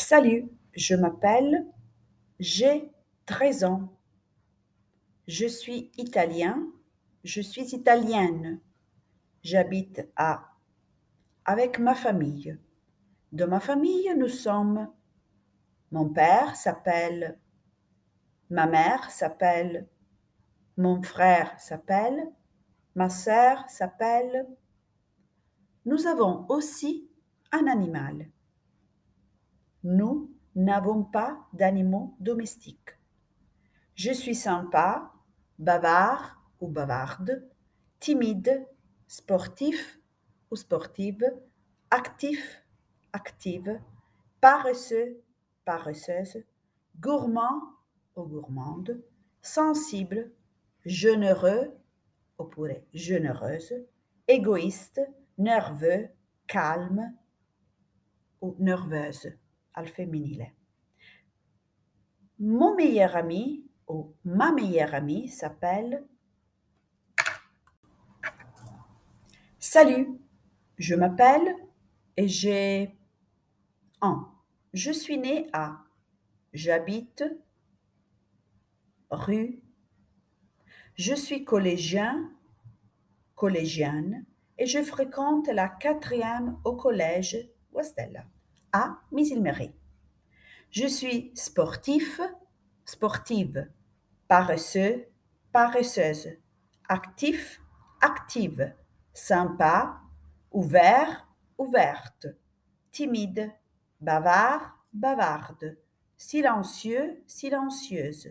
Salut, je m'appelle, j'ai 13 ans. Je suis italien, je suis italienne. J'habite à avec ma famille. De ma famille, nous sommes mon père s'appelle ma mère s'appelle mon frère s'appelle ma sœur s'appelle nous avons aussi un animal. Nous n'avons pas d'animaux domestiques. Je suis sympa, bavard ou bavarde, timide, sportif ou sportive, actif, active, paresseux, paresseuse, gourmand ou gourmande, sensible, généreux oppure généreuse, égoïste, nerveux, calme ou nerveuse Mon meilleur ami ou ma meilleure amie s'appelle Salut, je m'appelle et j'ai un. Je suis né à J'habite rue. Je suis collégien, collégienne et je fréquente la quatrième au collège Westella à. Je suis sportif, sportive, paresseux, paresseuse, actif, active, sympa, ouvert, ouverte, timide, bavard, bavarde, silencieux, silencieuse,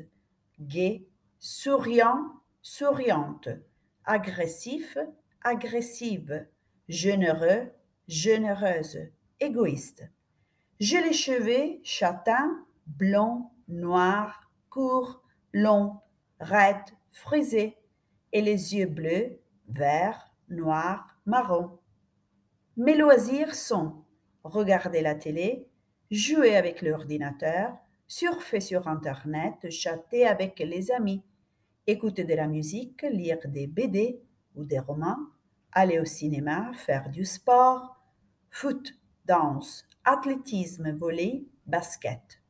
gai, souriant, souriante, agressif, agressive, généreux, généreuse, égoïste. J'ai les cheveux châtains, blonds, noirs, courts, longs, raides, frisés, et les yeux bleus, verts, noirs, marrons. Mes loisirs sont regarder la télé, jouer avec l'ordinateur, surfer sur Internet, chatter avec les amis, écouter de la musique, lire des BD ou des romans, aller au cinéma, faire du sport, foot, danse, athlétisme, volley, basket.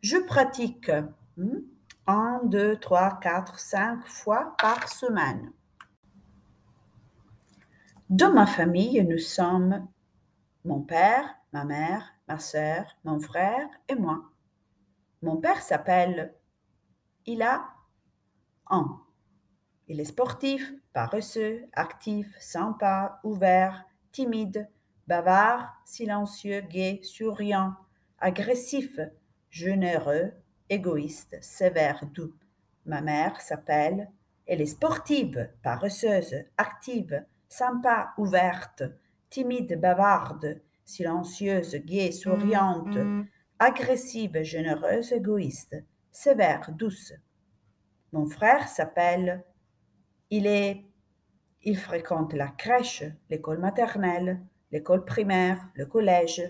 Je pratique hmm, un, deux, trois, quatre, cinq fois par semaine. Dans ma famille, nous sommes mon père, ma mère, ma sœur, mon frère et moi. Mon père s'appelle, il a un. Il est sportif, paresseux, actif, sympa, ouvert, timide, bavard, silencieux, gai, souriant, agressif, généreux, égoïste, sévère, doux. Ma mère s'appelle, elle est sportive, paresseuse, active, sympa, ouverte, timide, bavarde, silencieuse, gaie, souriante, mm, mm. agressive, généreuse, égoïste, sévère, douce. Mon frère s'appelle, il est, il fréquente la crèche, l'école maternelle, l'école primaire, le collège.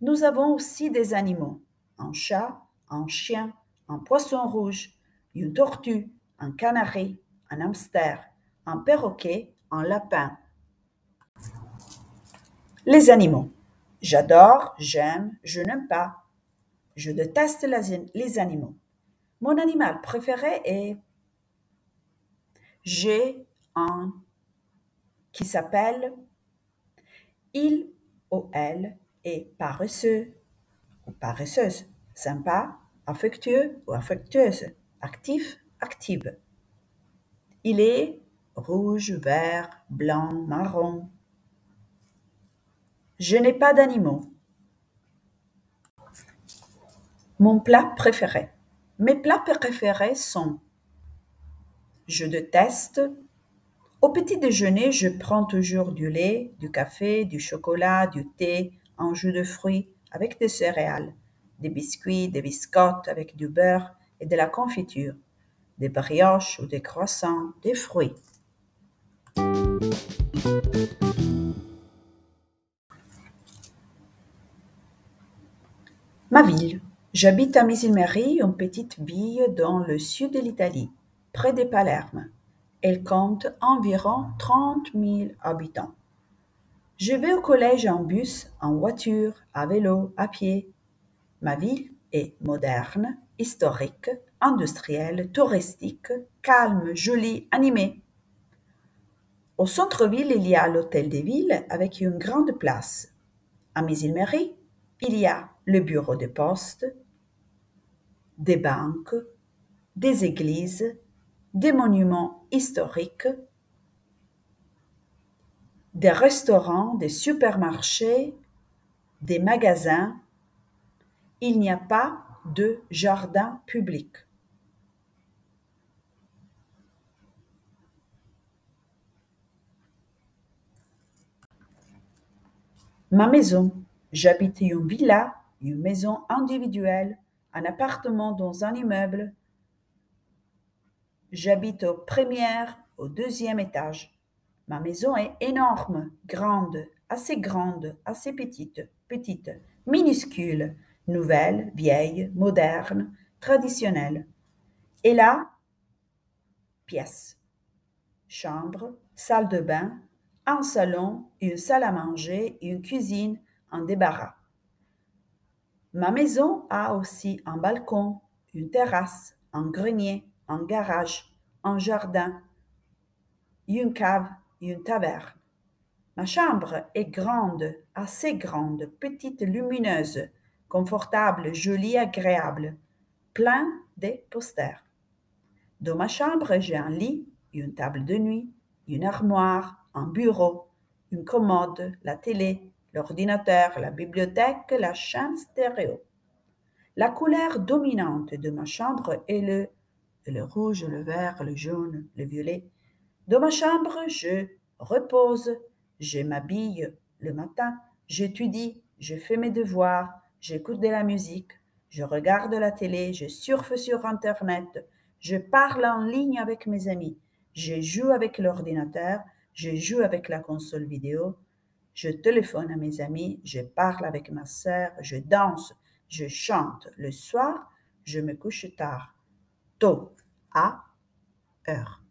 Nous avons aussi des animaux, un chat, un chien, un poisson rouge, une tortue, un canari, un hamster, un perroquet, un lapin. Les animaux. J'adore, j'aime, je n'aime pas. Je déteste les animaux. Mon animal préféré est... J'ai un qui s'appelle il ou elle est paresseux ou paresseuse, sympa, affectueux ou affectueuse, actif, active. Il est rouge, vert, blanc, marron, je n'ai pas d'animaux. Mon plat préféré. Mes plats préférés sont je déteste. Au petit déjeuner, je prends toujours du lait, du café, du chocolat, du thé, un jus de fruits avec des céréales, des biscuits, des biscottes avec du beurre et de la confiture, des brioches ou des croissants, des fruits. Ma ville. J'habite à Misilmery, une petite ville dans le sud de l'Italie, près de Palerme. Elle compte environ 30 000 habitants. Je vais au collège en bus, en voiture, à vélo, à pied. Ma ville est moderne, historique, industrielle, touristique, calme, jolie, animée. Au centre-ville, il y a l'hôtel des villes avec une grande place. À Mézilmery, il y a le bureau de poste, des banques, des églises, des monuments historiques, des restaurants, des supermarchés, des magasins. Il n'y a pas de jardin public. Ma maison. J'habite une villa, une maison individuelle, un appartement dans un immeuble. J'habite au premier, au deuxième étage. Ma maison est énorme, grande, assez grande, assez petite, petite, minuscule, nouvelle, vieille, moderne, traditionnelle. Et là, pièce, chambre, salle de bain, un salon, une salle à manger, une cuisine, un débarras. Ma maison a aussi un balcon, une terrasse, un grenier, un garage, un jardin, une cave, une taverne. Ma chambre est grande, assez grande, petite, lumineuse, confortable, jolie, agréable, plein de posters. Dans ma chambre, j'ai un lit, une table de nuit, une armoire, un bureau, une commode, la télé, l'ordinateur, la bibliothèque, la chaîne stéréo. La couleur dominante de ma chambre est le, le rouge, le vert, le jaune, le violet. Dans ma chambre, je repose, je m'habille le matin, j'étudie, je fais mes devoirs, j'écoute de la musique, je regarde la télé, je surfe sur Internet, je parle en ligne avec mes amis, je joue avec l'ordinateur, je joue avec la console vidéo, je téléphone à mes amis, je parle avec ma sœur, je danse, je chante. Le soir, je me couche tard, tôt, à heure.